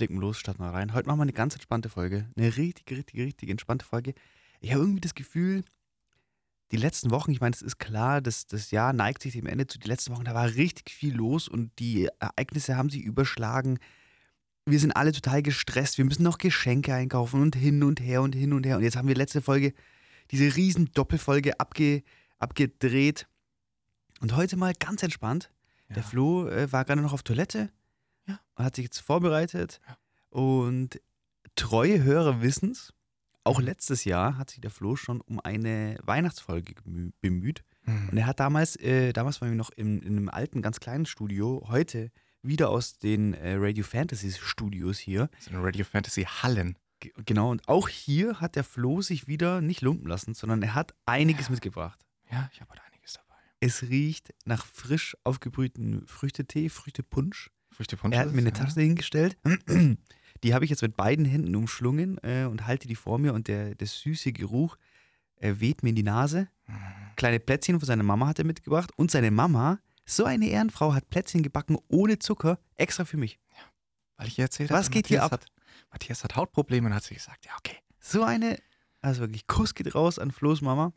legen wir los, starten wir rein. Heute machen wir eine ganz entspannte Folge. Eine richtig, richtig, richtig entspannte Folge. Ich habe irgendwie das Gefühl, die letzten Wochen, ich meine, es ist klar, dass das Jahr neigt sich dem Ende zu. Die letzten Wochen, da war richtig viel los und die Ereignisse haben sich überschlagen. Wir sind alle total gestresst. Wir müssen noch Geschenke einkaufen und hin und her und hin und her. Und jetzt haben wir letzte Folge diese riesen Doppelfolge abge, abgedreht. Und heute mal ganz entspannt. Ja. Der Flo äh, war gerade noch auf Toilette Ja. hat sich jetzt vorbereitet. Ja. Und treue Hörer wissen's, auch Mhm. letztes Jahr hat sich der Flo schon um eine Weihnachtsfolge bemüht. Hm. Und er hat damals, äh, damals waren wir noch in, in einem alten, ganz kleinen Studio, heute wieder aus den äh, Radio Fantasy Studios hier. Das sind Radio Fantasy Hallen. Ge- Genau, und auch hier hat der Flo sich wieder nicht lumpen lassen, sondern er hat einiges Ja. mitgebracht. Ja, ich habe heute einiges dabei. Es riecht nach frisch aufgebrühten Früchtetee, Früchtepunsch. Er hat mir eine ja. Tasse hingestellt. Die habe ich jetzt mit beiden Händen umschlungen äh, und halte die vor mir und der, der süße Geruch äh, weht mir in die Nase. Kleine Plätzchen von seiner Mama hat er mitgebracht und seine Mama, so eine Ehrenfrau, hat Plätzchen gebacken ohne Zucker, extra für mich. Weil ich ihr erzählt Was habe, geht hier Matthias Hat, Matthias hat Hautprobleme und hat sie gesagt, ja, okay. So eine, also wirklich Kuss geht raus an Flo's Mama.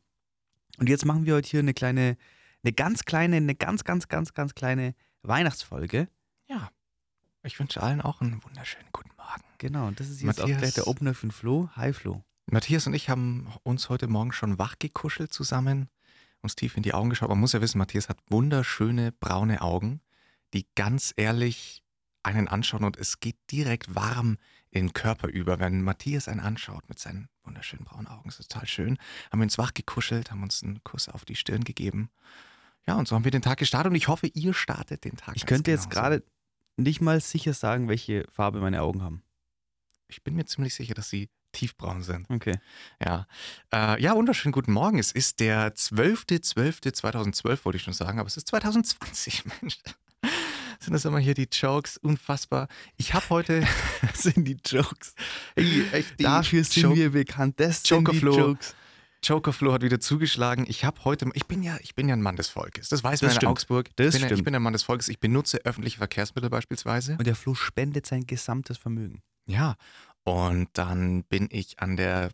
Und jetzt machen wir heute hier eine kleine, eine ganz kleine, eine ganz, ganz, ganz, ganz kleine Weihnachtsfolge. Ja. Ich wünsche allen auch einen wunderschönen guten Morgen. Genau, und das ist jetzt auch Matthias- gleich der Opener für den Flo. Hi Flo. Matthias und ich haben uns heute Morgen schon wach gekuschelt zusammen, uns tief in die Augen geschaut. Man muss ja wissen, Matthias hat wunderschöne braune Augen, die ganz ehrlich einen anschauen und es geht direkt warm in den Körper über, wenn Matthias einen anschaut mit seinen wunderschönen braunen Augen. Das ist total schön. Haben wir uns wach gekuschelt, haben uns einen Kuss auf die Stirn gegeben. Ja, und so haben wir den Tag gestartet und ich hoffe, ihr startet den Tag. Ich könnte jetzt genauso. gerade nicht mal sicher sagen, welche Farbe meine Augen haben. Ich bin mir ziemlich sicher, dass sie tiefbraun sind. Okay. Ja. Äh, ja, wunderschönen guten Morgen. Es ist der 12.12.2012, wollte ich schon sagen, aber es ist 2020, Mensch. Sind das immer hier die Jokes? Unfassbar. Ich habe heute. Das sind die Jokes. Ey, echt, die Dafür sind Joke- wir bekannt. Das sind die. Jokes. Jokerflo hat wieder zugeschlagen. Ich habe heute. Ich bin ja, ich bin ja ein Mann des Volkes. Das weiß man Das in stimmt. Augsburg. Das ich, bin ja, ich stimmt. bin ein Mann des Volkes. Ich benutze öffentliche Verkehrsmittel beispielsweise. Und der Flo spendet sein gesamtes Vermögen. Ja, und dann bin ich an der,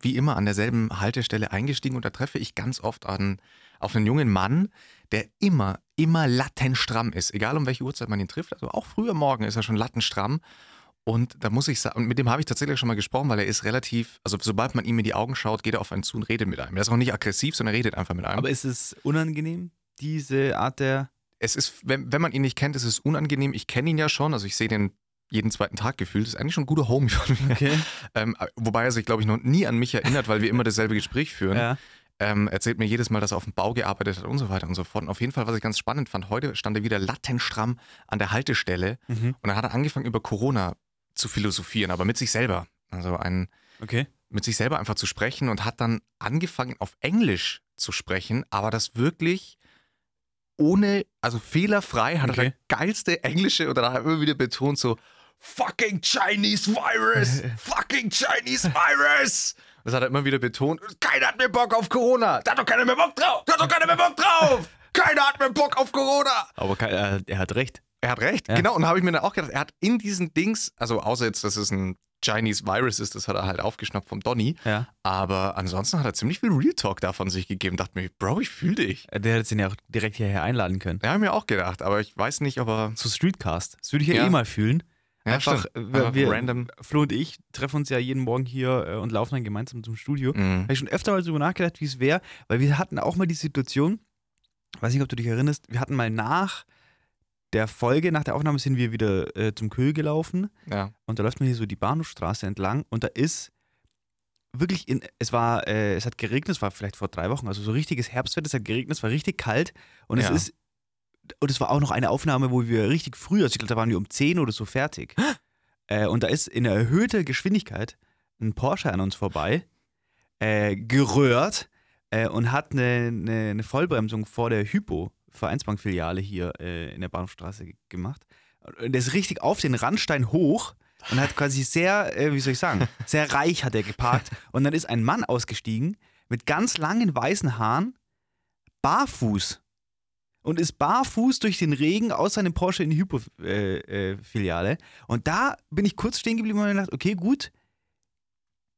wie immer, an derselben Haltestelle eingestiegen und da treffe ich ganz oft an, auf einen jungen Mann, der immer, immer lattenstramm ist, egal um welche Uhrzeit man ihn trifft. Also auch früher Morgen ist er schon lattenstramm. Und da muss ich sagen, und mit dem habe ich tatsächlich schon mal gesprochen, weil er ist relativ, also sobald man ihm in die Augen schaut, geht er auf einen zu und redet mit einem. Er ist auch nicht aggressiv, sondern er redet einfach mit einem. Aber ist es unangenehm, diese Art der. es ist, wenn, wenn man ihn nicht kennt, ist es unangenehm. Ich kenne ihn ja schon, also ich sehe den jeden zweiten Tag gefühlt. Das ist eigentlich schon ein guter Homie von mir. Okay. Ähm, wobei er sich, glaube ich, noch nie an mich erinnert, weil wir immer dasselbe Gespräch führen. ja. Ähm, erzählt mir jedes Mal, dass er auf dem Bau gearbeitet hat und so weiter und so fort. Und auf jeden Fall, was ich ganz spannend fand, heute stand er wieder lattenstramm an der Haltestelle Mhm. und dann hat er angefangen, über Corona zu philosophieren, aber mit sich selber. Also ein, Okay. mit sich selber einfach zu sprechen und hat dann angefangen, auf Englisch zu sprechen, aber das wirklich ohne, also fehlerfrei, hat Okay. er das geilste Englische und dann hat er immer wieder betont so, fucking Chinese Virus, fucking Chinese Virus. Das hat er immer wieder betont. Keiner hat mehr Bock auf Corona. Da hat doch keiner mehr Bock drauf. Da hat doch keiner mehr Bock drauf. Keiner hat mehr Bock auf Corona. Aber er, er hat recht. Er hat recht, Ja. genau. Und da habe ich mir dann auch gedacht, er hat in diesen Dings, also außer jetzt, dass es ein Chinese Virus ist, das hat er halt aufgeschnappt vom Donny. Ja. Aber ansonsten hat er ziemlich viel Real Talk davon sich gegeben. Dachte mir, Bro, ich fühle dich. Der hätte ihn ja auch direkt hierher einladen können. Ja, hab ich mir auch gedacht, aber ich weiß nicht, ob er. Zu Streetcast. Das würde ich ja, Ja. eh mal fühlen. Ja, Einfach, äh, wir, Einfach wir, random. Flo und ich treffen uns ja jeden Morgen hier äh, und laufen dann gemeinsam zum Studio. Mhm. Habe ich schon öfter mal darüber nachgedacht, wie es wäre, weil wir hatten auch mal die Situation, weiß nicht, ob du dich erinnerst, wir hatten mal nach der Folge, nach der Aufnahme sind wir wieder äh, zum Köhl gelaufen Ja. und da läuft man hier so die Bahnhofstraße entlang und da ist wirklich, in, es war, äh, es hat geregnet, es war vielleicht vor drei Wochen, also so richtiges Herbstwetter, es hat geregnet, es war richtig kalt und Ja. es ist, und es war auch noch eine Aufnahme, wo wir richtig früh, also ich glaube, da waren wir um 10 oder so fertig. äh, und da ist in erhöhter Geschwindigkeit ein Porsche an uns vorbei, äh, gerührt äh, und hat eine, eine, eine Vollbremsung vor der Hypo Vereinsbankfiliale hier äh, in der Bahnhofstraße gemacht. Und der ist richtig auf den Randstein hoch und hat quasi sehr, äh, wie soll ich sagen, sehr reich hat er geparkt. Und dann ist ein Mann ausgestiegen mit ganz langen weißen Haaren, barfuß. und ist barfuß durch den Regen aus seinem Porsche in die Hypo-Filiale. Äh, äh, und da bin ich kurz stehen geblieben und habe gedacht, okay, gut,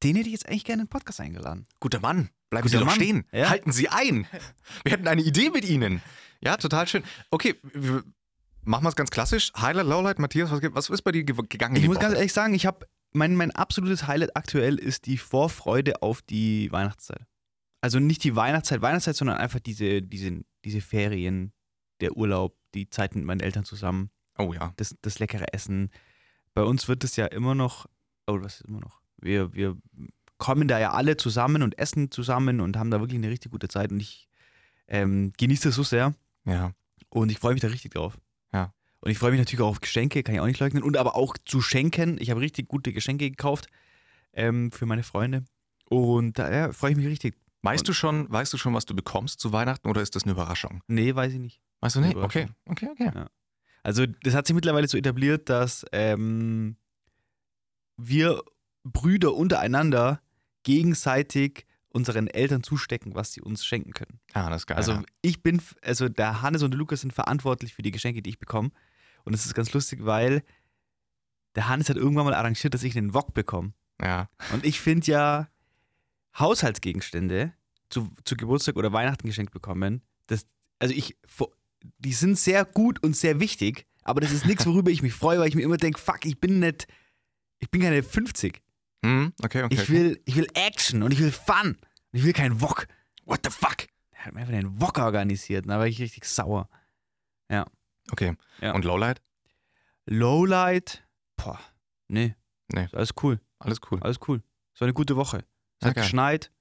den hätte ich jetzt eigentlich gerne in den Podcast eingeladen. Guter Mann, bleiben Guter Sie doch Mann. stehen. Ja. Halten Sie ein. Wir hätten eine Idee mit Ihnen. Ja, total schön. Okay, machen wir es ganz klassisch. Highlight, Lowlight, Matthias, was, was ist bei dir ge- gegangen? Ich muss ganz ehrlich sagen, ich habe mein, mein absolutes Highlight aktuell ist die Vorfreude auf die Weihnachtszeit. Also nicht die Weihnachtszeit, Weihnachtszeit, sondern einfach diese, diese, diese Ferien, der Urlaub, die Zeit mit meinen Eltern zusammen, Oh ja. das, das leckere Essen. Bei uns wird es ja immer noch, oh, was ist immer noch? Wir, wir kommen da ja alle zusammen und essen zusammen und haben da wirklich eine richtig gute Zeit und ich ähm, genieße das so sehr. Ja. Und ich freue mich da richtig drauf. Ja. Und ich freue mich natürlich auch auf Geschenke, kann ich auch nicht leugnen. Und aber auch zu schenken. Ich habe richtig gute Geschenke gekauft ähm, für meine Freunde. Und da ja, freue ich mich richtig. Weißt du schon, weißt du schon, was du bekommst zu Weihnachten oder ist das eine Überraschung? Nee, weiß ich nicht. Weißt du nicht? Okay, okay, okay. Also, das hat sich mittlerweile so etabliert, dass ähm, wir Brüder untereinander gegenseitig unseren Eltern zustecken, was sie uns schenken können. Ah, das ist geil. Also ja. ich bin, also der Hannes und der Lukas sind verantwortlich für die Geschenke, die ich bekomme. Und es ist ganz lustig, weil der Hannes hat irgendwann mal arrangiert, dass ich einen Wok bekomme. ja. Und ich finde ja Haushaltsgegenstände zu, zu Geburtstag oder Weihnachten geschenkt bekommen, das, also ich, die sind sehr gut und sehr wichtig, aber das ist nichts, worüber ich mich freue, weil ich mir immer denke, fuck, ich bin nicht, ich bin keine 50. Hm, okay, okay. Ich will, ich will Action und ich will Fun. Und ich will keinen Wok. What the fuck? Er hat mir einfach den Wok organisiert und da war ich richtig sauer. Okay. Ja. Und Lowlight? Lowlight, boah, nee. Nee. Alles cool, Alles cool. alles cool. Es war eine gute Woche. Es Sehr hat geil. geschneit,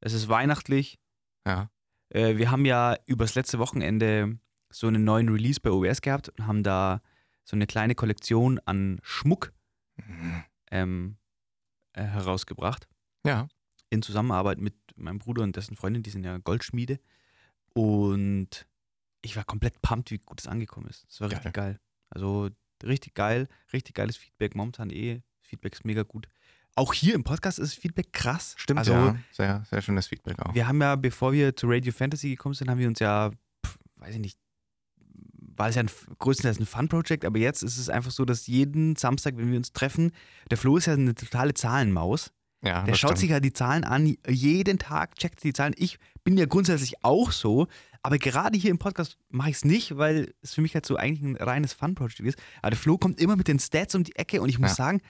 es ist weihnachtlich. Ja. Äh, wir haben ja übers letzte Wochenende so einen neuen Release bei OBS gehabt und haben da so eine kleine Kollektion an Schmuck Mhm. ähm, äh, herausgebracht. Ja. In Zusammenarbeit mit meinem Bruder und dessen Freundin, die sind ja Goldschmiede. Und ich war komplett pumped, wie gut es angekommen ist. Es war Geil. richtig geil. Also richtig geil, richtig geiles Feedback. Momentan eh, Feedback ist mega gut. Auch hier im Podcast ist Feedback krass. Stimmt, also, ja. Sehr, sehr schönes Feedback auch. Wir haben ja, bevor wir zu Radio Fantasy gekommen sind, haben wir uns ja, pf, weiß ich nicht, war es ja ein, größtenteils ein Fun-Project, aber jetzt ist es einfach so, dass jeden Samstag, wenn wir uns treffen, der Flo ist ja eine totale Zahlenmaus. ja, Der schaut stimmt. sich ja die Zahlen an, jeden Tag checkt die Zahlen. Ich bin ja grundsätzlich auch so, aber gerade hier im Podcast mache ich es nicht, weil es für mich halt so eigentlich ein reines Fun-Project ist. Aber der Flo kommt immer mit den Stats um die Ecke und ich muss Ja. sagen,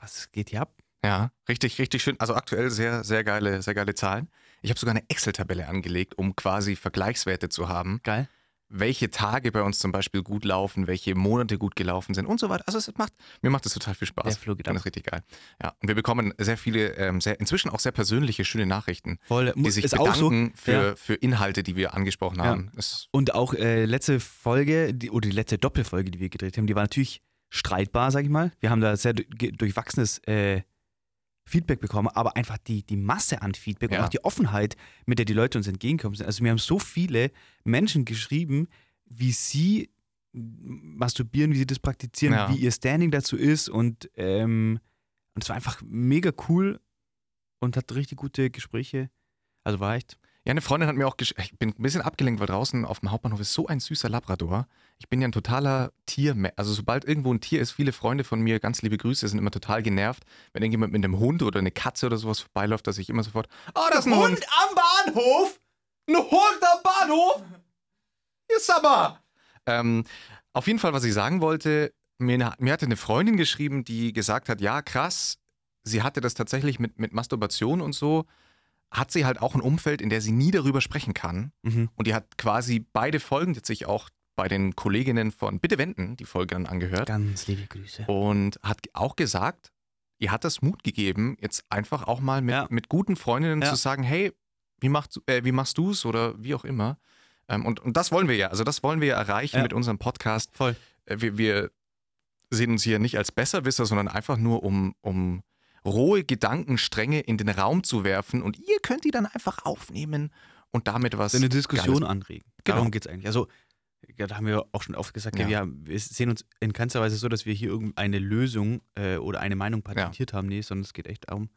was geht hier ab? Ja, richtig, richtig schön. Also aktuell sehr, sehr geile, sehr geile Zahlen. Ich habe sogar eine Excel-Tabelle angelegt, um quasi Vergleichswerte zu haben, Geil. Welche Tage bei uns zum Beispiel gut laufen, welche Monate gut gelaufen sind und so weiter. Also es macht, mir macht das total viel Spaß. Der Flo geht Dann ist richtig geil. Ja, und wir bekommen sehr viele, ähm, sehr, inzwischen auch sehr persönliche, schöne Nachrichten, Voll. die sich auch so. bedanken für, Ja. für Inhalte, die wir angesprochen Ja. haben. Es, Und auch äh, letzte Folge, die, oder die letzte Doppelfolge, die wir gedreht haben, die war natürlich streitbar, sag ich mal. Wir haben da sehr durchwachsenes äh, Feedback bekommen, aber einfach die, die Masse an Feedback Ja. und auch die Offenheit, mit der die Leute uns entgegengekommen sind. Also mir haben so viele Menschen geschrieben, wie sie masturbieren, wie sie das praktizieren, Ja. wie ihr Standing dazu ist und, ähm, und es war einfach mega cool und hat richtig gute Gespräche. Also war echt. Ja, eine Freundin hat mir auch gesch ich bin ein bisschen abgelenkt, weil draußen auf dem Hauptbahnhof ist so ein süßer Labrador. Ich bin ja ein totaler Tier, also sobald irgendwo ein Tier ist, viele Freunde von mir, ganz liebe Grüße, sind immer total genervt, wenn irgendjemand mit einem Hund oder eine Katze oder sowas vorbeiläuft, dass ich immer sofort, oh, das ist ein Hund. am Bahnhof? Ein Hund am Bahnhof? Ihr Sommer! Ähm, auf jeden Fall, was ich sagen wollte, mir, mir hatte eine Freundin geschrieben, die gesagt hat, ja, krass, sie hatte das tatsächlich mit, mit Masturbation und so, hat sie halt auch ein Umfeld, in der sie nie darüber sprechen kann. Mhm. Und die hat quasi beide Folgen, hat sich auch bei den Kolleginnen von Bitte Wenden die Folge dann angehört Ganz liebe Grüße. und hat auch gesagt, ihr hat das Mut gegeben, jetzt einfach auch mal mit, Ja. mit guten Freundinnen Ja. zu sagen, hey, wie machst, äh, wie machst du es oder wie auch immer. Ähm, und, und das wollen wir ja, also das wollen wir ja erreichen Ja. mit unserem Podcast. Voll. Äh, wir, wir sehen uns hier nicht als Besserwisser, sondern einfach nur um, um rohe Gedankenstränge in den Raum zu werfen und ihr könnt die dann einfach aufnehmen und damit was eine Diskussion Geiles- anregen. Genau. Darum geht es eigentlich. Also, ja, da haben wir auch schon oft gesagt, ja. Ja. wir, wir sehen uns in keinster Weise so, dass wir hier irgendeine Lösung äh, oder eine Meinung patentiert haben. Nee, sondern es geht echt darum.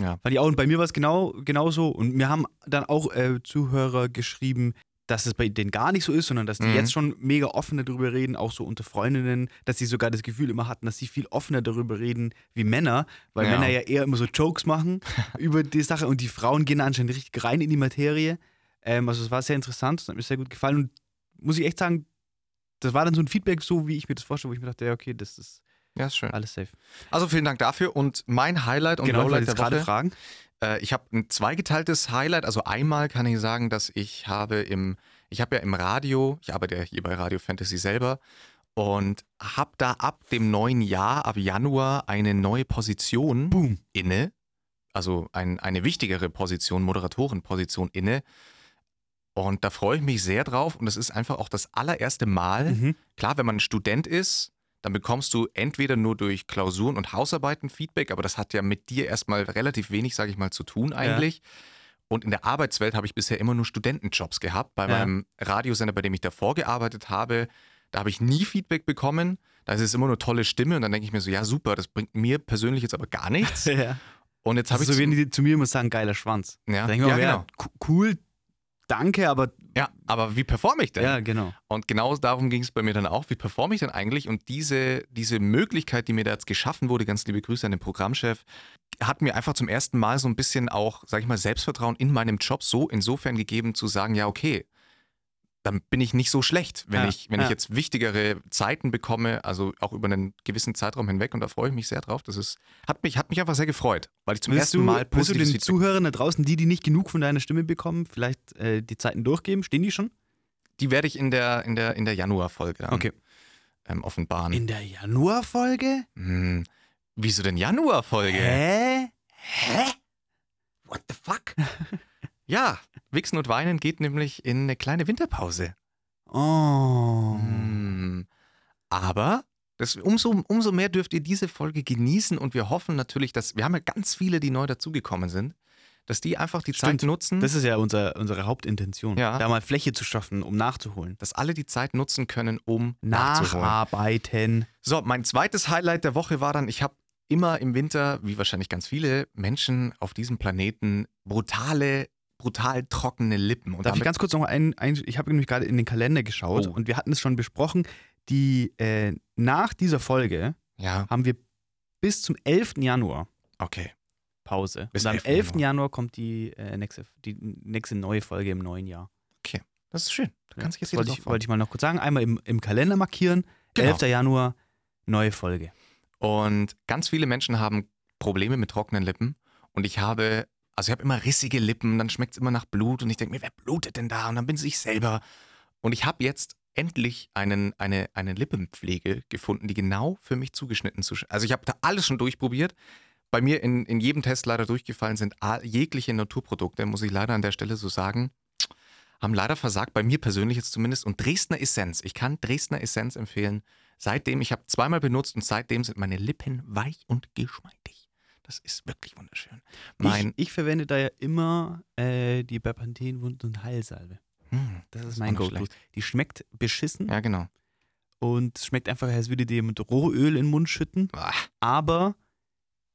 Ja. Fand ich auch. Und bei mir war es genau, genau so. Und mir haben dann auch äh, Zuhörer geschrieben, dass es bei denen gar nicht so ist, sondern dass die Mhm. jetzt schon mega offener darüber reden, auch so unter Freundinnen, dass sie sogar das Gefühl immer hatten, dass sie viel offener darüber reden wie Männer, weil Ja. Männer ja eher immer so Jokes machen über die Sache und die Frauen gehen anscheinend richtig rein in die Materie. Ähm, also es war sehr interessant, es hat mir sehr gut gefallen und muss ich echt sagen, das war dann so ein Feedback, so wie ich mir das vorstelle, wo ich mir dachte, ja, okay, das ist Ja, ist schön. alles safe. Also vielen Dank dafür und mein Highlight und genau, Lowlight der gerade Woche. fragen. Äh, ich habe ein zweigeteiltes Highlight. Also einmal kann ich sagen, dass ich habe im, ich habe ja im Radio, ich arbeite ja hier bei Radio Fantasy selber und habe da ab dem neuen Jahr, ab Januar, eine neue Position Boom. inne. Also ein, eine wichtigere Position, Moderatorenposition inne. Und da freue ich mich sehr drauf. Und das ist einfach auch das allererste Mal, Mhm. Klar, wenn man ein Student ist, dann bekommst du entweder nur durch Klausuren und Hausarbeiten Feedback, aber das hat ja mit dir erstmal relativ wenig, sage ich mal, zu tun eigentlich. Und in der Arbeitswelt habe ich bisher immer nur Studentenjobs gehabt. Bei Ja. meinem Radiosender, bei dem ich davor gearbeitet habe, da habe ich nie Feedback bekommen. Da ist es immer nur tolle Stimme und dann denke ich mir so, ja super, das bringt mir persönlich jetzt aber gar nichts. ja. Und jetzt habe ist ich so, wenn die zu mir immer sagen, geiler Schwanz. ja, Da denke ich ja, mir, ja, genau. co- cool, danke, aber Ja, aber wie performe ich denn? ja, genau. Und genau darum ging es bei mir dann auch. Wie performe ich denn eigentlich? Und diese, diese Möglichkeit, die mir da jetzt geschaffen wurde, ganz liebe Grüße an den Programmchef, hat mir einfach zum ersten Mal so ein bisschen auch, sag ich mal, Selbstvertrauen in meinem Job so insofern gegeben, zu sagen, ja, okay, dann bin ich nicht so schlecht, wenn, Ja, ich, wenn ja. ich jetzt wichtigere Zeiten bekomme, also auch über einen gewissen Zeitraum hinweg. Und da freue ich mich sehr drauf. Das ist, hat, mich, hat mich einfach sehr gefreut, weil ich zum Willst ersten du, Mal willst du den Zuhörern da draußen, die, die nicht genug von deiner Stimme bekommen, vielleicht äh, die Zeiten durchgeben? Stehen die schon? Die werde ich in der, in der, in der Januarfolge dann Okay. ähm, offenbaren. In der Januarfolge? Hm, wieso denn Januarfolge? Hä? Hä? What the fuck? ja, Wichsen und Weinen geht nämlich in eine kleine Winterpause. Oh. Hm. Aber das, umso, umso mehr dürft ihr diese Folge genießen und wir hoffen natürlich, dass wir haben ja ganz viele, die neu dazugekommen sind, dass die einfach die Stimmt. Zeit nutzen, Das ist ja unser, unsere Hauptintention, Ja. da mal Fläche zu schaffen, um nachzuholen. dass alle die Zeit nutzen können, um nachzuholen. Nacharbeiten. So, mein zweites Highlight der Woche war dann, ich habe immer im Winter, wie wahrscheinlich ganz viele Menschen auf diesem Planeten, brutale, brutal trockene Lippen. Und Darf ich ganz kurz noch ein, ein ich habe nämlich gerade in den Kalender geschaut Oh. und wir hatten es schon besprochen, die äh, nach dieser Folge Ja, haben wir bis zum 11. Januar okay. Pause. Bis und am 11. 11. Januar. Januar kommt die, äh, nächste, die nächste neue Folge im neuen Jahr. Das ist schön. Da kann sich jetzt wollte ich, wollte ich mal noch kurz sagen. Einmal im, im Kalender markieren. Genau. 11. Januar, neue Folge. Und ganz viele Menschen haben Probleme mit trockenen Lippen. Und ich habe, also ich habe immer rissige Lippen, dann schmeckt es immer nach Blut. Und ich denke mir, wer blutet denn da? Und dann bin ich selber. Und ich habe jetzt endlich einen, eine, eine Lippenpflege gefunden, die genau für mich zugeschnitten ist. Also ich habe da alles schon durchprobiert. Bei mir in, in jedem Test leider durchgefallen sind jegliche Naturprodukte, muss ich leider an der Stelle so sagen, haben leider versagt, bei mir persönlich jetzt zumindest. Und Dresdner Essenz, ich kann Dresdner Essenz empfehlen. Seitdem, ich habe zweimal benutzt und seitdem sind meine Lippen weich und geschmeidig. Das ist wirklich wunderschön. Mein, ich, ich verwende da ja immer äh, die Bepanthen Wund- und Heilsalbe. Hm, Das ist ist mein schlecht. Die schmeckt beschissen ja, genau. und es schmeckt einfach, als würde dir mit Rohöl in den Mund schütten. Ah, Aber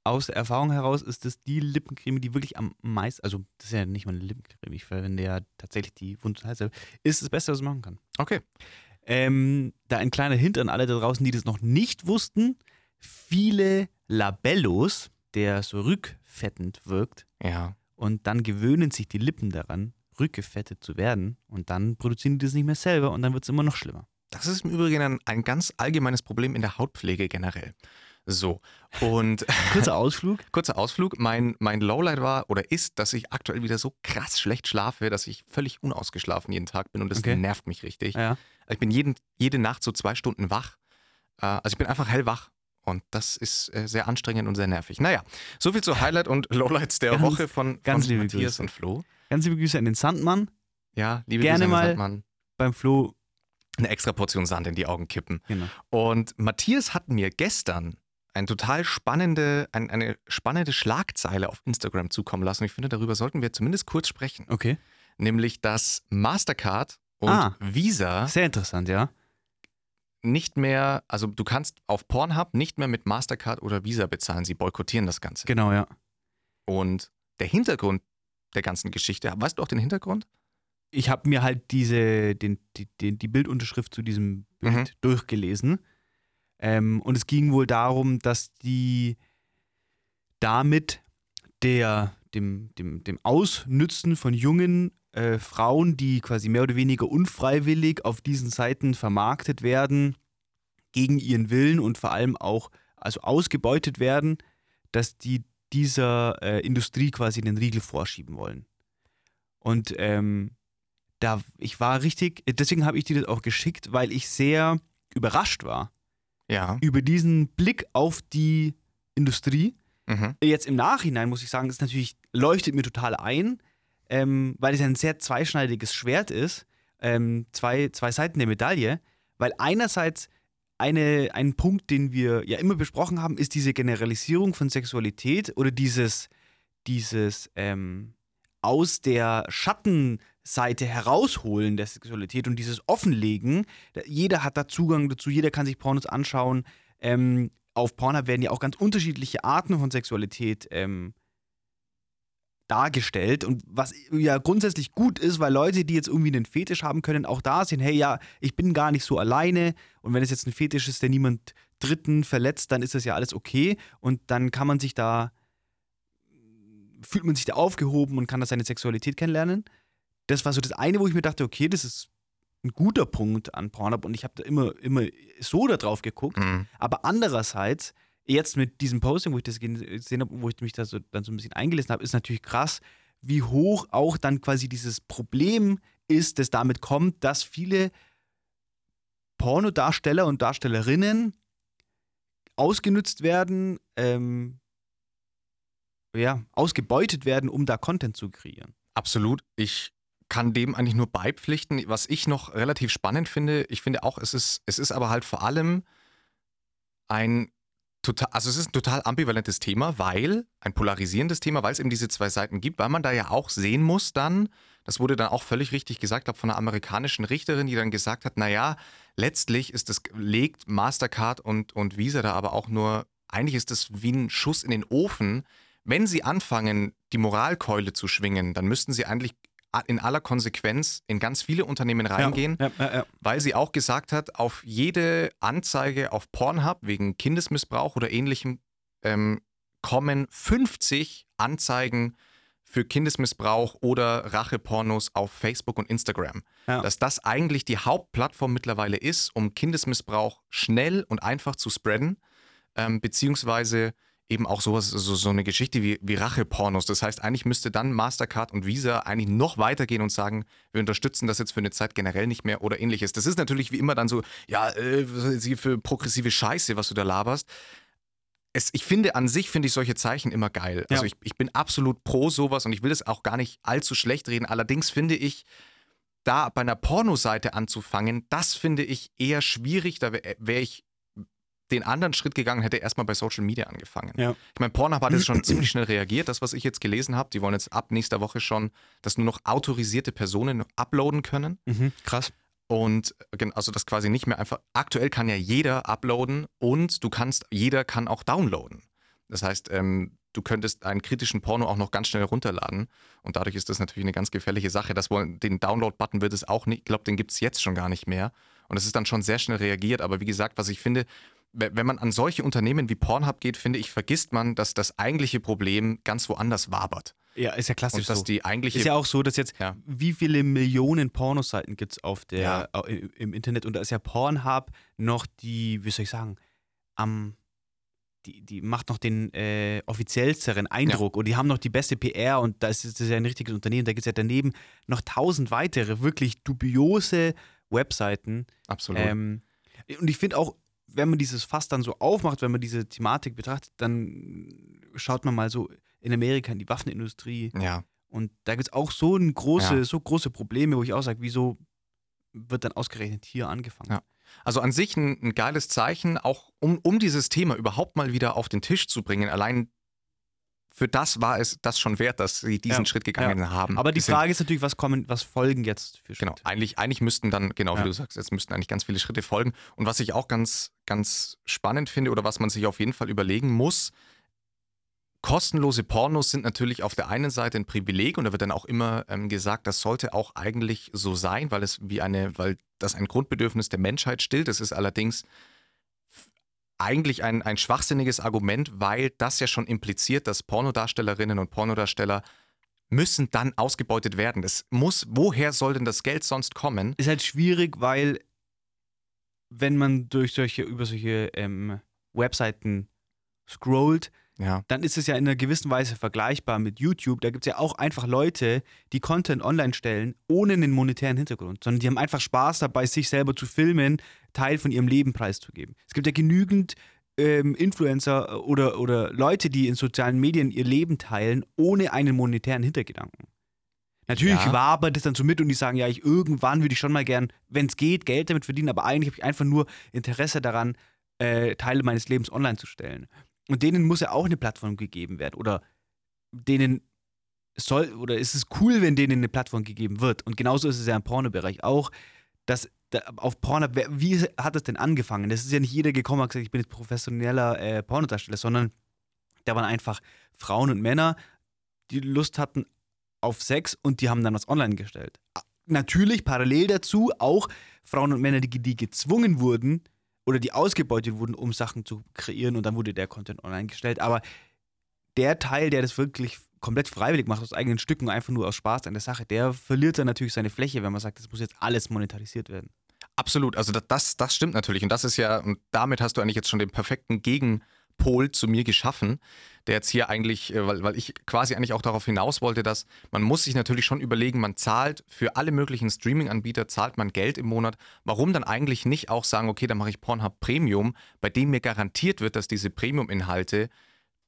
aus der Erfahrung heraus ist das die Lippencreme, die wirklich am meisten, also das ist ja nicht mal eine Lippencreme, ich verwende ja tatsächlich die Wund- und Heilsalbe, ist das Beste, was man machen kann. Okay. Ähm, da ein kleiner Hint an alle da draußen, die das noch nicht wussten. Viele Labellos, der so rückfettend wirkt, Ja. und dann gewöhnen sich die Lippen daran, rückgefettet zu werden und dann produzieren die das nicht mehr selber und dann wird es immer noch schlimmer. Das ist im Übrigen ein, ein ganz allgemeines Problem in der Hautpflege generell. So. Und Kurzer Ausflug. kurzer Ausflug. Mein, mein Lowlight war oder ist, dass ich aktuell wieder so krass schlecht schlafe, dass ich völlig unausgeschlafen jeden Tag bin und das Okay. nervt mich richtig. Ja. Ich bin jeden, jede Nacht so zwei Stunden wach. Äh, Also ich bin einfach hellwach. Und das ist äh, sehr anstrengend und sehr nervig. Naja, soviel zu Highlight und Lowlights der Ganz- Woche von, ganz von liebe Matthias Grüße. und Flo. Ganz liebe Grüße an den Sandmann. Ja, liebe Gerne Grüße an den mal- Sandmann. Beim Flo. Eine extra Portion Sand in die Augen kippen. Genau. Und Matthias hat mir gestern ein total spannende, ein, eine spannende Schlagzeile auf Instagram zukommen lassen. Ich finde, darüber sollten wir zumindest kurz sprechen. Okay. Nämlich, dass Mastercard und Ah. Visa Sehr interessant, ja. Nicht mehr, also du kannst auf Pornhub nicht mehr mit Mastercard oder Visa bezahlen. Sie boykottieren das Ganze. Genau, ja. Und der Hintergrund der ganzen Geschichte, weißt du auch den Hintergrund? ich habe mir halt diese, den, die, den, die Bildunterschrift zu diesem Bild Mhm. durchgelesen. Ähm, und es ging wohl darum, dass die damit der, dem, dem, dem Ausnützen von jungen äh, Frauen, die quasi mehr oder weniger unfreiwillig auf diesen Seiten vermarktet werden, gegen ihren Willen und vor allem auch also ausgebeutet werden, dass die dieser äh, Industrie quasi den Riegel vorschieben wollen. Und ähm, da, ich war richtig, deswegen habe ich dir das auch geschickt, weil ich sehr überrascht war Ja. über diesen Blick auf die Industrie. Mhm. Jetzt im Nachhinein muss ich sagen, das natürlich leuchtet mir total ein, ähm, weil es ein sehr zweischneidiges Schwert ist, ähm, zwei, zwei Seiten der Medaille, weil einerseits eine, ein Punkt, den wir ja immer besprochen haben, ist diese Generalisierung von Sexualität oder dieses, dieses ähm, aus der Schattenseite herausholen der Sexualität und dieses Offenlegen. Jeder hat da Zugang dazu, jeder kann sich Pornos anschauen. Ähm, auf Pornhub werden ja auch ganz unterschiedliche Arten von Sexualität ähm, dargestellt und was ja grundsätzlich gut ist, weil Leute, die jetzt irgendwie einen Fetisch haben können, auch da sehen, hey, ja, ich bin gar nicht so alleine und wenn es jetzt ein Fetisch ist, der niemand Dritten verletzt, dann ist das ja alles okay und dann kann man sich da, fühlt man sich da aufgehoben und kann da seine Sexualität kennenlernen. Das war so das eine, wo ich mir dachte, okay, das ist ein guter Punkt an Pornhub und ich habe da immer, immer so da drauf geguckt. Mhm. Aber andererseits, jetzt mit diesem Posting, wo ich das gesehen habe, wo ich mich da so, dann so ein bisschen eingelesen habe, ist natürlich krass, wie hoch auch dann quasi dieses Problem ist, das damit kommt, dass viele Pornodarsteller und Darstellerinnen ausgenutzt werden, ähm, ja, ausgebeutet werden, um da Content zu kreieren. Absolut. Ich kann dem eigentlich nur beipflichten. Was ich noch relativ spannend finde, ich finde auch, es ist, es ist aber halt vor allem ein total, also es ist ein total ambivalentes Thema, weil, ein polarisierendes Thema, weil es eben diese zwei Seiten gibt, weil man da ja auch sehen muss dann, das wurde dann auch völlig richtig gesagt, glaube von einer amerikanischen Richterin, die dann gesagt hat, naja, letztlich ist das, legt Mastercard und, und Visa da aber auch nur, eigentlich ist das wie ein Schuss in den Ofen. Wenn sie anfangen, die Moralkeule zu schwingen, dann müssten sie eigentlich in aller Konsequenz in ganz viele Unternehmen reingehen, Ja, ja, ja. weil sie auch gesagt hat, auf jede Anzeige auf Pornhub wegen Kindesmissbrauch oder ähnlichem ähm, kommen 50 Anzeigen für Kindesmissbrauch oder Rachepornos auf Facebook und Instagram. Ja. Dass das eigentlich die Hauptplattform mittlerweile ist, um Kindesmissbrauch schnell und einfach zu spreaden, ähm, beziehungsweise eben auch sowas, so, so eine Geschichte wie, wie Rachepornos. Das heißt, eigentlich müsste dann Mastercard und Visa eigentlich noch weitergehen und sagen, wir unterstützen das jetzt für eine Zeit generell nicht mehr oder ähnliches. Das ist natürlich wie immer dann so, ja, äh, für progressive Scheiße, was du da laberst. Es, ich finde an sich, finde ich solche Zeichen immer geil. Also Ja. ich, ich bin absolut pro sowas und ich will es auch gar nicht allzu schlecht reden. Allerdings finde ich, da bei einer Pornoseite anzufangen, das finde ich eher schwierig. Da wäre wär ich den anderen Schritt gegangen, hätte erstmal bei Social Media angefangen. Ja. Ich meine, Pornhub hat jetzt schon ziemlich schnell reagiert, das, was ich jetzt gelesen habe. Die wollen jetzt ab nächster Woche schon, dass nur noch autorisierte Personen uploaden können. Mhm, krass. Und also das quasi nicht mehr einfach. Aktuell kann ja jeder uploaden und du kannst, jeder kann auch downloaden. Das heißt, ähm, du könntest einen kritischen Porno auch noch ganz schnell runterladen. Und dadurch ist das natürlich eine ganz gefährliche Sache. Das wollen, den Download-Button wird es auch nicht, ich glaube, den gibt es jetzt schon gar nicht mehr. Und es ist dann schon sehr schnell reagiert. Aber wie gesagt, was ich finde, wenn man an solche Unternehmen wie Pornhub geht, finde ich, vergisst man, dass das eigentliche Problem ganz woanders wabert. Ja, ist ja klassisch Und dass so. die eigentliche. Ist ja auch so, dass jetzt, Ja. wie viele Millionen Pornoseiten gibt es auf der, Ja. im, Internet und da ist ja Pornhub noch die, wie soll ich sagen, am, die, die macht noch den äh, offiziellsteren Eindruck und die haben noch die beste PR und da ist ist ja ein richtiges Unternehmen, da gibt es ja daneben noch tausend weitere wirklich dubiose Webseiten. absolut. Ähm, und ich finde auch, wenn man dieses Fass dann so aufmacht, wenn man diese Thematik betrachtet, dann schaut man mal so in Amerika in die Waffenindustrie, ja. und da gibt es auch so, ein große, Ja. so große Probleme, wo ich auch sage, wieso wird dann ausgerechnet hier angefangen? Ja. Also an sich ein, ein geiles Zeichen, auch um, um dieses Thema überhaupt mal wieder auf den Tisch zu bringen. Allein für das war es das schon wert, dass sie diesen Ja, Schritt gegangen haben. Aber die Frage ist natürlich, was kommen, was folgen jetzt für Schritte? Genau, eigentlich, eigentlich müssten dann, genau Ja. wie du sagst, jetzt müssten eigentlich ganz viele Schritte folgen. Und was ich auch ganz, ganz spannend finde oder was man sich auf jeden Fall überlegen muss, kostenlose Pornos sind natürlich auf der einen Seite ein Privileg und da wird dann auch immer ähm, gesagt, das sollte auch eigentlich so sein, weil es wie eine, weil das ein Grundbedürfnis der Menschheit stillt. Das ist allerdings eigentlich ein, ein schwachsinniges Argument, weil das ja schon impliziert, dass Pornodarstellerinnen und Pornodarsteller müssen dann ausgebeutet werden. Das muss, woher soll denn das Geld sonst kommen? Ist halt schwierig, weil wenn man durch solche, über solche ähm, Webseiten scrollt, Ja. dann ist es ja in einer gewissen Weise vergleichbar mit YouTube. Da gibt es ja auch einfach Leute, die Content online stellen, ohne einen monetären Hintergrund, sondern die haben einfach Spaß dabei, sich selber zu filmen, Teil von ihrem Leben preiszugeben. Es gibt ja genügend ähm, Influencer oder, oder Leute, die in sozialen Medien ihr Leben teilen, ohne einen monetären Hintergedanken. Natürlich Ja. wabert es dann so mit und die sagen, ja, ich irgendwann würde ich schon mal gern, wenn es geht, Geld damit verdienen, aber eigentlich habe ich einfach nur Interesse daran, äh, Teile meines Lebens online zu stellen. Und denen muss ja auch eine Plattform gegeben werden. Oder denen soll, oder ist es cool, wenn denen eine Plattform gegeben wird. Und genauso ist es ja im Pornobereich auch, dass da, auf Porno, wie hat das denn angefangen? Das ist ja nicht jeder gekommen und gesagt, ich bin jetzt professioneller äh, Pornodarsteller, sondern da waren einfach Frauen und Männer, die Lust hatten auf Sex und die haben dann was online gestellt. Natürlich parallel dazu auch Frauen und Männer, die, die gezwungen wurden oder die ausgebeutet wurden, um Sachen zu kreieren und dann wurde der Content online gestellt. Aber der Teil, der das wirklich komplett freiwillig macht, aus eigenen Stücken, einfach nur aus Spaß an der Sache, der verliert dann natürlich seine Fläche, wenn man sagt, das muss jetzt alles monetarisiert werden. Absolut, also das, das, stimmt natürlich. Und das ist ja, und damit hast du eigentlich jetzt schon den perfekten Gegenpol zu mir geschaffen, der jetzt hier eigentlich, äh, weil, weil ich quasi eigentlich auch darauf hinaus wollte, dass man muss sich natürlich schon überlegen, man zahlt für alle möglichen Streaming-Anbieter, zahlt man Geld im Monat. Warum dann eigentlich nicht auch sagen, okay, dann mache ich Pornhub Premium, bei dem mir garantiert wird, dass diese Premium-Inhalte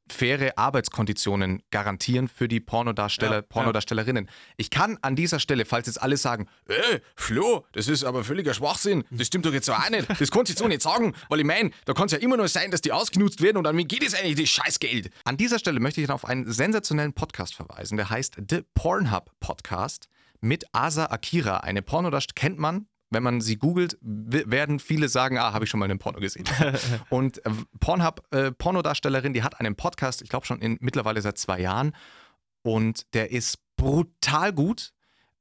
faire Arbeitskonditionen garantieren für die Pornodarsteller, Ja, Pornodarstellerinnen. Ich kann an dieser Stelle, falls jetzt alle sagen, äh, Flo, das ist aber völliger Schwachsinn, das stimmt doch jetzt so auch nicht, das kannst du jetzt so nicht sagen, weil ich meine, da kann es ja immer nur sein, dass die ausgenutzt werden und an wen geht es eigentlich, das Scheißgeld? An dieser Stelle möchte ich dann auf einen sensationellen Podcast verweisen, der heißt The Pornhub Podcast mit Asa Akira, eine Pornodarstellerin, kennt man, wenn man sie googelt, werden viele sagen, ah, habe ich schon mal einen Porno gesehen. Und äh, Pornhub, äh, Pornodarstellerin, die hat einen Podcast, ich glaube schon in, mittlerweile seit zwei Jahren. Und der ist brutal gut.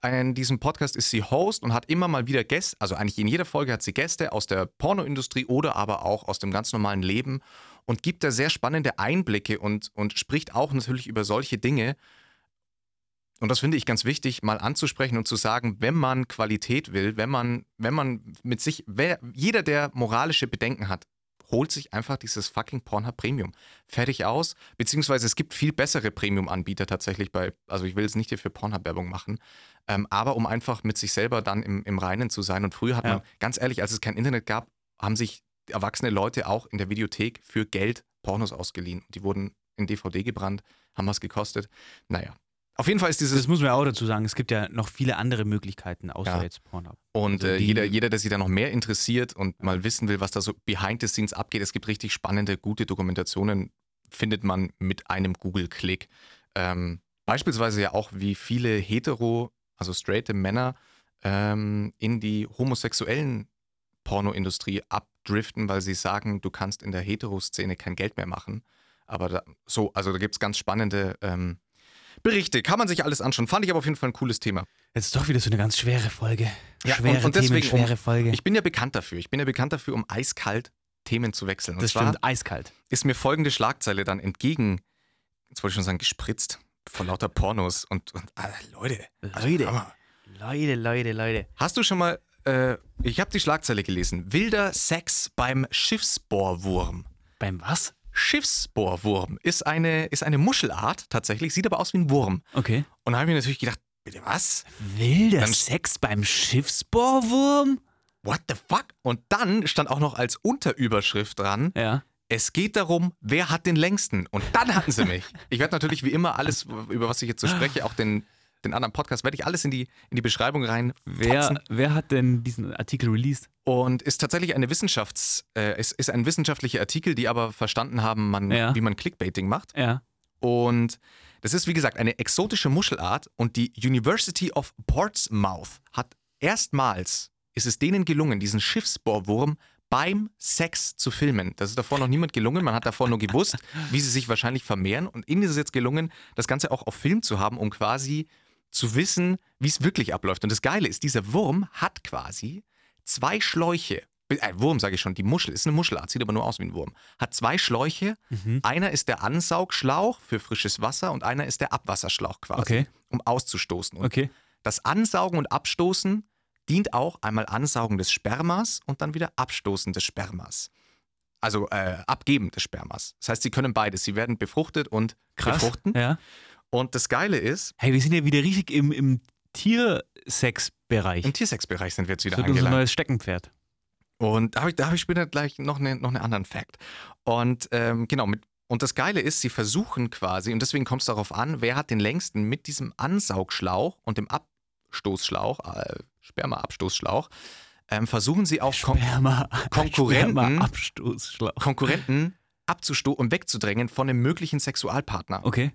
In diesem Podcast ist sie Host und hat immer mal wieder Gäste, also eigentlich in jeder Folge hat sie Gäste aus der Pornoindustrie oder aber auch aus dem ganz normalen Leben und gibt da sehr spannende Einblicke und, und spricht auch natürlich über solche Dinge. Und das finde ich ganz wichtig, mal anzusprechen und zu sagen, wenn man Qualität will, wenn man, wenn man mit sich, wer, jeder, der moralische Bedenken hat, holt sich einfach dieses fucking Pornhub Premium. Fertig aus. Beziehungsweise es gibt viel bessere Premium-Anbieter tatsächlich bei, also ich will jetzt nicht hier für Pornhub Werbung machen, ähm, aber um einfach mit sich selber dann im, im Reinen zu sein. Und früher hat Ja. man, ganz ehrlich, als es kein Internet gab, haben sich erwachsene Leute auch in der Videothek für Geld Pornos ausgeliehen. Die wurden in DVD gebrannt, haben was gekostet. Naja. Auf jeden Fall ist dieses Das muss man ja auch dazu sagen. Es gibt ja noch viele andere Möglichkeiten, außer Ja. jetzt Pornhub. Und Also äh, jeder, jeder, der sich da noch mehr interessiert und mal wissen will, was da so behind the scenes abgeht, es gibt richtig spannende, gute Dokumentationen, findet man mit einem Google-Klick. Ähm, beispielsweise ja auch, wie viele hetero, also straighte Männer ähm, in die homosexuellen Pornoindustrie abdriften, weil sie sagen, du kannst in der Heteroszene kein Geld mehr machen. Aber da, so, also da gibt es ganz spannende ähm, Berichte. Kann man sich alles anschauen. Fand ich aber auf jeden Fall ein cooles Thema. Jetzt ist doch wieder so eine ganz schwere Folge. Ja, schwere und- und Themen, deswegen, um- schwere Folge. Ich bin ja bekannt dafür. Ich bin ja bekannt dafür, um eiskalt Themen zu wechseln. Und das stimmt, eiskalt. ist mir folgende Schlagzeile dann entgegen, jetzt wollte ich schon sagen, gespritzt vor lauter Pornos und, und ah, Leute. also, Leute. Hammer. Leute, Leute, Leute. Hast du schon mal, äh, ich habe die Schlagzeile gelesen, wilder Sex beim Schiffsbohrwurm. Beim was? Schiffsbohrwurm ist eine, ist eine Muschelart tatsächlich, sieht aber aus wie ein Wurm. Okay. Und da habe ich mir natürlich gedacht, bitte was? Wilder Dann- Sex beim Schiffsbohrwurm? What the fuck? Und dann stand auch noch als Unterüberschrift dran, Ja. Es geht darum, wer hat den längsten. Und dann hatten sie mich. Ich werde natürlich wie immer alles, über was ich jetzt so spreche, auch den, den anderen Podcast, werde ich alles in die, in die Beschreibung rein. Wer, wer hat denn diesen Artikel released? Und ist tatsächlich eine Wissenschafts-, äh, es ist ein wissenschaftlicher Artikel, die aber verstanden haben, man, Ja. wie man Clickbaiting macht. Ja. Und das ist, wie gesagt, eine exotische Muschelart und die University of Portsmouth hat erstmals, ist es denen gelungen, diesen Schiffsbohrwurm beim Sex zu filmen. Das ist davor noch niemand gelungen. Man hat davor nur gewusst, wie sie sich wahrscheinlich vermehren. Und ihnen ist es jetzt gelungen, das Ganze auch auf Film zu haben, um quasi zu wissen, wie es wirklich abläuft. Und das Geile ist, dieser Wurm hat quasi zwei Schläuche. Äh, Wurm sage ich schon, die Muschel ist eine Muschelart, sieht aber nur aus wie ein Wurm. Hat zwei Schläuche. Mhm. Einer ist der Ansaugschlauch für frisches Wasser und einer ist der Abwasserschlauch quasi, Okay. um auszustoßen. Und Okay. das Ansaugen und Abstoßen dient auch einmal Ansaugen des Spermas und dann wieder Abstoßen des Spermas. Also äh, Abgeben des Spermas. Das heißt, sie können beides. Sie werden befruchtet und Krass. befruchten. Ja. Und das Geile ist, Hey, wir sind ja wieder richtig im, im Tiersexbereich. im Tiersexbereich sind wir jetzt wieder So unser angelangt. neues Steckenpferd. Und da habe ich, da hab ich später gleich noch, eine, noch einen anderen Fact. Und ähm, genau, mit, und das Geile ist, sie versuchen quasi, und deswegen kommt es darauf an, wer hat den längsten mit diesem Ansaugschlauch und dem Abstoßschlauch, äh, Sperma-Abstoßschlauch, ähm, versuchen sie auch Kon Sperma. Konkurrenten- Abstoßschlauch. Konkurrenten abzustoßen und wegzudrängen von einem möglichen Sexualpartner. Okay.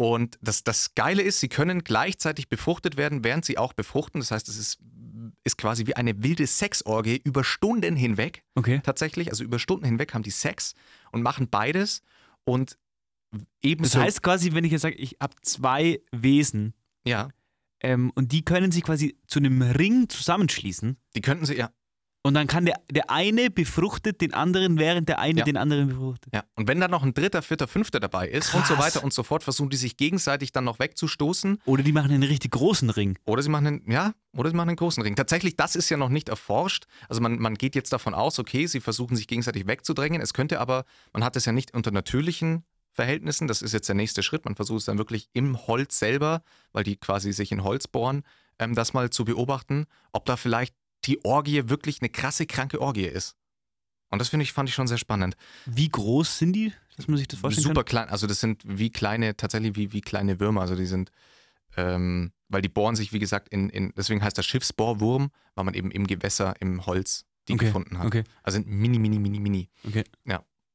Und das, das Geile ist, sie können gleichzeitig befruchtet werden, während sie auch befruchten. Das heißt, es ist, ist quasi wie eine wilde Sexorgie über Stunden hinweg. Okay. tatsächlich. Also über Stunden hinweg haben die Sex und machen beides. Und Das ebenso. heißt quasi, wenn ich jetzt sage, ich habe zwei Wesen ja, ähm, und die können sich quasi zu einem Ring zusammenschließen die könnten sie, ja. Und dann kann der, der eine befruchtet den anderen, während der eine Ja. den anderen befruchtet. ja. Und wenn dann noch ein dritter, vierter, fünfter dabei ist und so Krass. weiter und so fort, versuchen die sich gegenseitig dann noch wegzustoßen. Oder die machen einen richtig großen Ring. Oder sie machen einen, ja, oder sie machen einen großen Ring. Tatsächlich, das ist ja noch nicht erforscht. Also man, man geht jetzt davon aus, okay, sie versuchen sich gegenseitig wegzudrängen. Es könnte aber, man hat es ja nicht unter natürlichen Verhältnissen. Das ist jetzt der nächste Schritt. Man versucht es dann wirklich im Holz selber, weil die quasi sich in Holz bohren, ähm, das mal zu beobachten, ob da vielleicht die Orgie wirklich eine krasse, kranke Orgie ist. Und das finde ich, fand ich schon sehr spannend. Wie groß sind die, dass man sich das vorstellen Super kann? klein, also das sind wie kleine, tatsächlich wie, wie kleine Würmer. Also die sind, ähm, weil die bohren sich, wie gesagt, in, in, deswegen heißt das Schiffsbohrwurm, weil man eben im Gewässer, im Holz die Okay, gefunden hat. Okay, Also sind mini, mini, mini, mini. okay.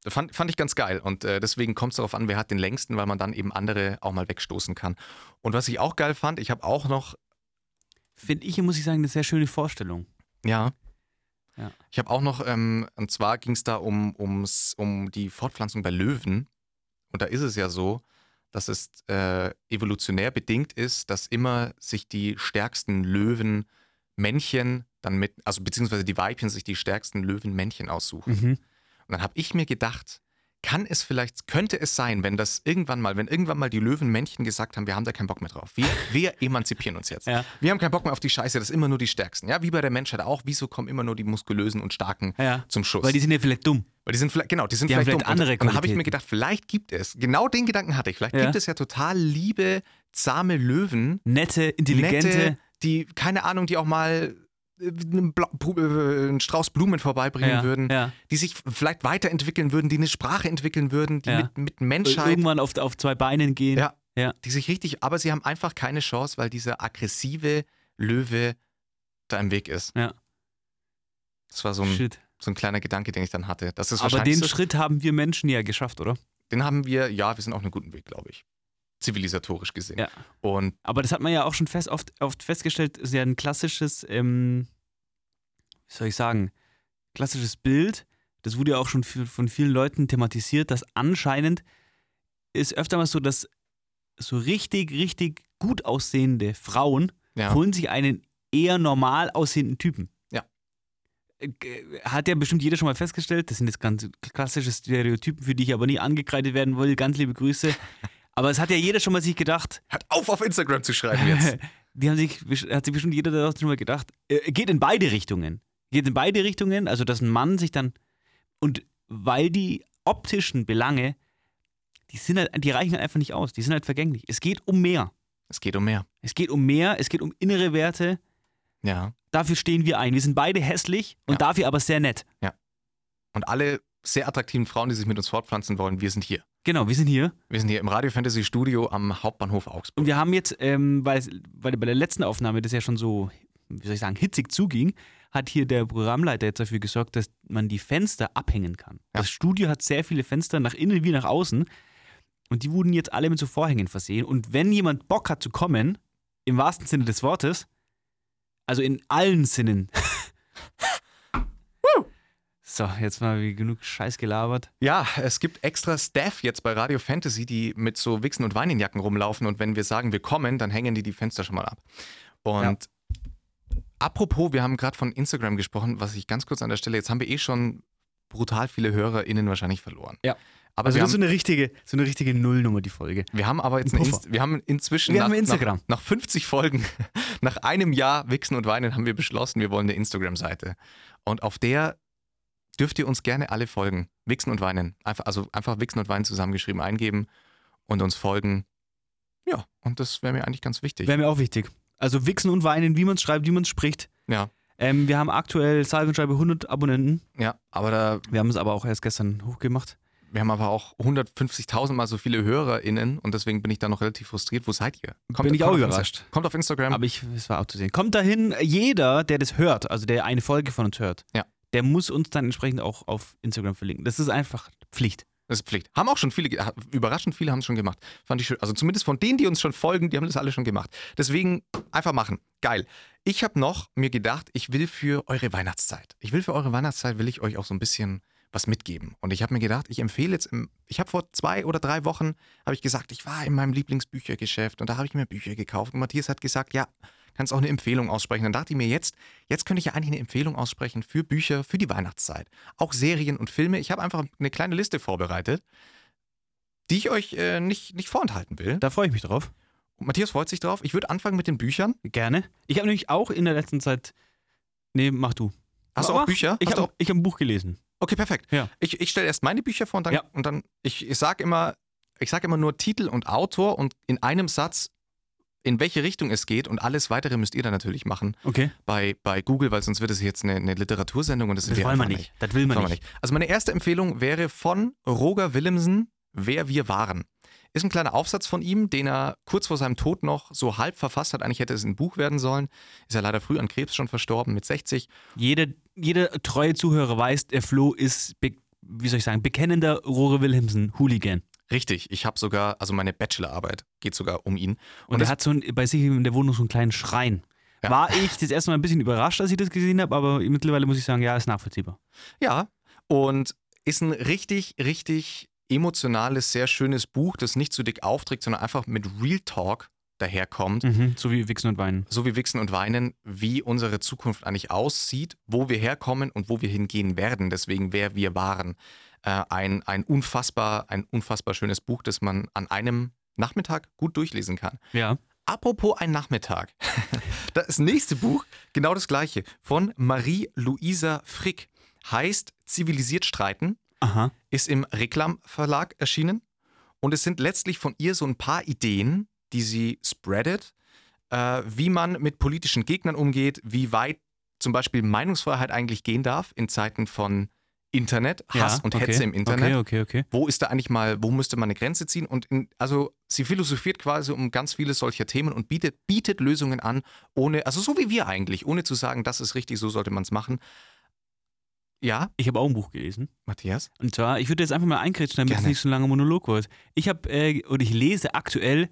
Das fand, fand ich ganz geil und äh, deswegen kommt es darauf an, wer hat den längsten, weil man dann eben andere auch mal wegstoßen kann. Und was ich auch geil fand, ich habe auch noch, Finde ich, muss ich sagen, eine sehr schöne Vorstellung. Ja, Ja. ich habe auch noch, ähm, und zwar ging es da um, ums, um die Fortpflanzung bei Löwen. Und da ist es ja so, dass es äh, evolutionär bedingt ist, dass immer sich die stärksten Löwenmännchen dann mit, also beziehungsweise die Weibchen sich die stärksten Löwenmännchen aussuchen. Mhm. Und dann habe ich mir gedacht, kann es vielleicht, könnte es sein, wenn das irgendwann mal, wenn irgendwann mal die Löwenmännchen gesagt haben, wir haben da keinen Bock mehr drauf. Wir, wir emanzipieren uns jetzt. Ja. Wir haben keinen Bock mehr auf die Scheiße, das ist immer nur die Stärksten. Ja, wie bei der Menschheit auch. Wieso kommen immer nur die muskulösen und starken Ja. zum Schuss? Weil die sind ja vielleicht dumm. Weil die sind vielleicht, genau, die sind Die vielleicht, vielleicht dumm. andere und, dann habe ich mir gedacht, vielleicht gibt es, genau den Gedanken hatte ich, vielleicht Ja. gibt es ja total liebe, zahme Löwen, Nette, intelligente. nette, die, keine Ahnung, die auch mal einen, Bru- äh, einen Strauß Blumen vorbeibringen ja, würden, Ja. die sich vielleicht weiterentwickeln würden, die eine Sprache entwickeln würden, die Ja. mit, mit Und Menschheit, irgendwann auf, auf zwei Beinen gehen. Ja. Ja. die sich richtig, aber sie haben einfach keine Chance, weil dieser aggressive Löwe da im Weg ist. Ja. Das war so ein, Shit. so ein kleiner Gedanke, den ich dann hatte. Das ist Aber den so, Schritt haben wir Menschen ja geschafft, oder? den haben wir, ja, wir sind auf einem guten Weg, glaube ich. Zivilisatorisch gesehen. Ja. Und Aber das hat man ja auch schon fest, oft, oft festgestellt, ist ja ein klassisches, ähm, wie soll ich sagen, klassisches Bild. Das wurde ja auch schon von vielen Leuten thematisiert, dass anscheinend ist öfter mal so, dass so richtig, richtig gut aussehende Frauen ja, holen sich einen eher normal aussehenden Typen. Ja. Äh, Hat ja bestimmt jeder schon mal festgestellt. Das sind jetzt ganz klassische Stereotypen, für die ich aber nie angekreidet werden will. Ganz liebe Grüße. Aber es hat ja jeder schon mal sich gedacht, hört auf, auf Instagram zu schreiben jetzt. die haben sich, hat sich bestimmt jeder da schon mal gedacht, äh, geht in beide Richtungen. Geht in beide Richtungen, also dass ein Mann sich dann, und weil die optischen Belange, die sind halt, die reichen halt einfach nicht aus, die sind halt vergänglich. Es geht um mehr. es geht um mehr. Es geht um mehr, es geht um innere Werte. Ja. Dafür stehen wir ein. Wir sind beide hässlich und Ja. dafür aber sehr nett. Und alle sehr attraktiven Frauen, die sich mit uns fortpflanzen wollen, wir sind hier. Genau, wir sind hier. Wir sind hier im Radio Fantasy Studio am Hauptbahnhof Augsburg. Und wir haben jetzt, ähm, weil, es, weil bei der letzten Aufnahme das ja schon so, wie soll ich sagen, hitzig zuging, hat hier der Programmleiter jetzt dafür gesorgt, dass man die Fenster abhängen kann. Ja. Das Studio hat sehr viele Fenster nach innen wie nach außen. Und die wurden jetzt alle mit so Vorhängen versehen. Und wenn jemand Bock hat zu kommen, im wahrsten Sinne des Wortes, also in allen Sinnen, So, jetzt mal genug Scheiß gelabert. Ja, es gibt extra Staff jetzt bei Radio Fantasy, die mit so Wichsen- und Weinenjacken rumlaufen und wenn wir sagen, wir kommen, dann hängen die die Fenster schon mal ab. Und apropos, wir haben gerade von Instagram gesprochen, was ich ganz kurz an der Stelle, jetzt haben wir eh schon brutal viele HörerInnen wahrscheinlich verloren. Ja. Aber Also das ist haben, so eine richtige, so eine richtige Nullnummer, die Folge. wir haben aber jetzt ein eine. Inst wir haben inzwischen Wir nach, haben Instagram. Nach, nach 50 Folgen, nach einem Jahr Wichsen und Weinen haben wir beschlossen, wir wollen eine Instagram-Seite. Und auf der dürft ihr uns gerne alle folgen. Wichsen und Weinen. Einfach, also einfach Wichsen und Weinen zusammengeschrieben eingeben und uns folgen. Ja, und das wäre mir eigentlich ganz wichtig. Wäre mir auch wichtig. Also Wichsen und Weinen, wie man es schreibt, wie man es spricht. Ja, Ähm, wir haben aktuell sage und schreibe 100 Abonnenten. ja, aber da, Wir haben es aber auch erst gestern hochgemacht. wir haben aber auch 150.000 mal so viele HörerInnen und deswegen bin ich da noch relativ frustriert. Wo seid ihr? Bin ich auch überrascht. Insta- Kommt auf Instagram. Aber ich, es war auch zu sehen. Kommt dahin, jeder, der das hört, also der eine Folge von uns hört, Ja. Der muss uns dann entsprechend auch auf Instagram verlinken. Das ist einfach Pflicht. Das ist Pflicht. Haben auch schon viele, überraschend viele haben es schon gemacht. Fand ich schön. Also zumindest von denen, die uns schon folgen, die haben das alle schon gemacht. Deswegen einfach machen. Geil. Ich habe noch mir gedacht, ich will für eure Weihnachtszeit, ich will für eure Weihnachtszeit, will ich euch auch so ein bisschen was mitgeben. Und ich habe mir gedacht, ich empfehle jetzt, im, ich habe vor zwei oder drei Wochen, habe ich gesagt, ich war in meinem Lieblingsbüchergeschäft und da habe ich mir Bücher gekauft. Und Matthias hat gesagt, ja, kannst auch eine Empfehlung aussprechen. Dann dachte ich mir jetzt, jetzt könnte ich ja eigentlich eine Empfehlung aussprechen für Bücher für die Weihnachtszeit. Auch Serien und Filme. Ich habe einfach eine kleine Liste vorbereitet, die ich euch äh, nicht, nicht vorenthalten will. Da freue ich mich drauf. Und Matthias freut sich drauf. Ich würde anfangen mit den Büchern. Gerne. Ich habe nämlich auch in der letzten Zeit. Nee, mach du. Hast du Mach. auch Bücher? Ich du habe auch- hab ein Buch gelesen. Okay, perfekt. Ja. Ich, ich stelle erst meine Bücher vor und dann, Ja. und dann ich, ich sage immer, ich sage immer nur Titel und Autor und in einem Satz, in welche Richtung es geht und alles weitere müsst ihr dann natürlich machen Okay. bei, bei Google, weil sonst wird es jetzt eine, eine Literatursendung und das, Das wollen wir einfach nicht. Das will man Wollen wir nicht. nicht. Also meine erste Empfehlung wäre von Roger Willemsen, Wer wir waren. Ist ein kleiner Aufsatz von ihm, den er kurz vor seinem Tod noch so halb verfasst hat. Eigentlich hätte es ein Buch werden sollen. Ist ja leider früh an Krebs schon verstorben mit 60. Jeder, jeder treue Zuhörer weiß, der Flo ist, wie soll ich sagen, bekennender Rohre Wilhelmsen-Hooligan. Richtig, ich habe sogar, also meine Bachelorarbeit geht sogar um ihn. Und, das- er hat so ein, bei sich in der Wohnung so einen kleinen Schrein. Ja. War ich das erste Mal ein bisschen überrascht, als ich das gesehen habe, aber mittlerweile muss ich sagen, ja, ist nachvollziehbar. Ja, und ist ein richtig, richtig emotionales, sehr schönes Buch, das nicht zu dick aufträgt, sondern einfach mit Real Talk daherkommt. Mhm, so wie Wichsen und Weinen. so wie Wichsen und Weinen, wie unsere Zukunft eigentlich aussieht, wo wir herkommen und wo wir hingehen werden. Deswegen, wer wir waren. Äh, ein, ein, unfassbar, ein unfassbar schönes Buch, das man an einem Nachmittag gut durchlesen kann. Ja. Apropos ein Nachmittag. Das nächste Buch, genau das gleiche, von Marie-Louisa Frick, heißt Zivilisiert streiten, Aha. ist im Reklam Verlag erschienen und es sind letztlich von ihr so ein paar Ideen, die sie spreadet, äh, wie man mit politischen Gegnern umgeht, wie weit zum Beispiel Meinungsfreiheit eigentlich gehen darf in Zeiten von Internet, Hass ja, und okay. Hetze im Internet. Okay, okay, okay. Wo ist da eigentlich mal, wo müsste man eine Grenze ziehen? Und in, also sie philosophiert quasi um ganz viele solcher Themen und bietet, bietet Lösungen an, ohne, also so wie wir eigentlich, ohne zu sagen, das ist richtig, so sollte man es machen. Ja, Ich habe auch ein Buch gelesen. Matthias? Und zwar, ich würde jetzt einfach mal einkritschen, damit es nicht so ein langer Monolog wird. Ich habe, äh, und ich lese aktuell